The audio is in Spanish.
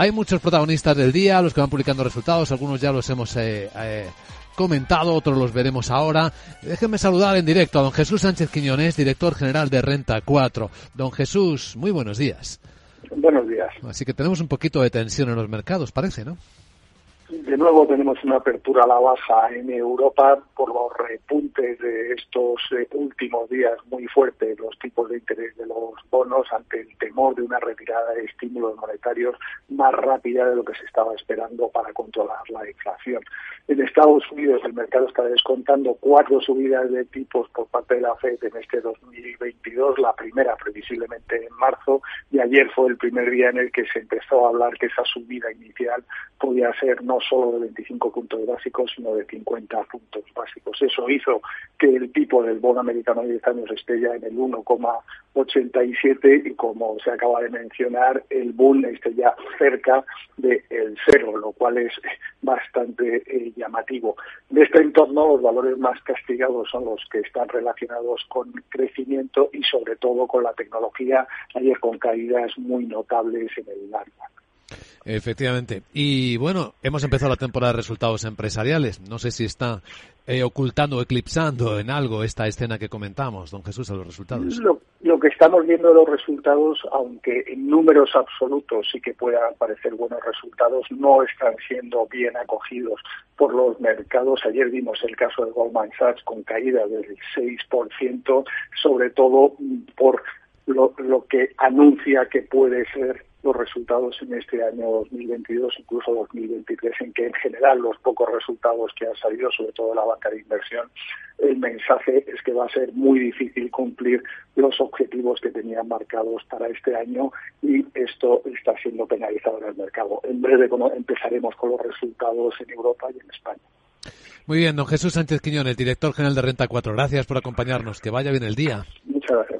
Hay muchos protagonistas del día, los que van publicando resultados, algunos ya los hemos eh, eh, comentado, otros los veremos ahora. Déjenme saludar en directo a don Jesús Sánchez Quiñones, director general de Renta 4. Don Jesús, muy buenos días. Buenos días. Así que tenemos un poquito de tensión en los mercados, parece, ¿no? De nuevo tenemos una apertura a la baja en Europa por los repuntes de estos eh, últimos días muy fuertes, los tipos de interés de los bonos ante el temor de una retirada de estímulos monetarios más rápida de lo que se estaba esperando para controlar la inflación. En Estados Unidos el mercado está descontando cuatro subidas de tipos por parte de la Fed en este 2022, la primera previsiblemente en marzo, y ayer fue el primer día en el que se empezó a hablar que esa subida inicial podía ser no solo de 25 puntos básicos, sino de 50 puntos básicos. Eso hizo que el tipo del bono americano de 10 años esté ya en el 1,87 y como se acaba de mencionar, el boom esté ya cerca del cero, lo cual es bastante eh, llamativo. De este entorno, los valores más castigados son los que están relacionados con crecimiento y sobre todo con la tecnología, ayer con caídas muy notables en el Nasdaq. Efectivamente. Y bueno, hemos empezado la temporada de resultados empresariales. No sé si está eh, ocultando o eclipsando en algo esta escena que comentamos, don Jesús, a los resultados. Lo, lo, que estamos viendo de los resultados, aunque en números absolutos sí que puedan parecer buenos resultados, no están siendo bien acogidos por los mercados. Ayer vimos el caso de Goldman Sachs con caída del 6%, sobre todo por lo, lo que anuncia que puede ser los resultados en este año 2022, incluso 2023, en que en general los pocos resultados que han salido, sobre todo de la banca de inversión, el mensaje es que va a ser muy difícil cumplir los objetivos que tenían marcados para este año y esto está siendo penalizado en el mercado. En breve empezaremos con los resultados en Europa y en España. Muy bien, don Jesús Sánchez Quiñones, director general de Renta 4. Gracias por acompañarnos. Que vaya bien el día. Muchas gracias.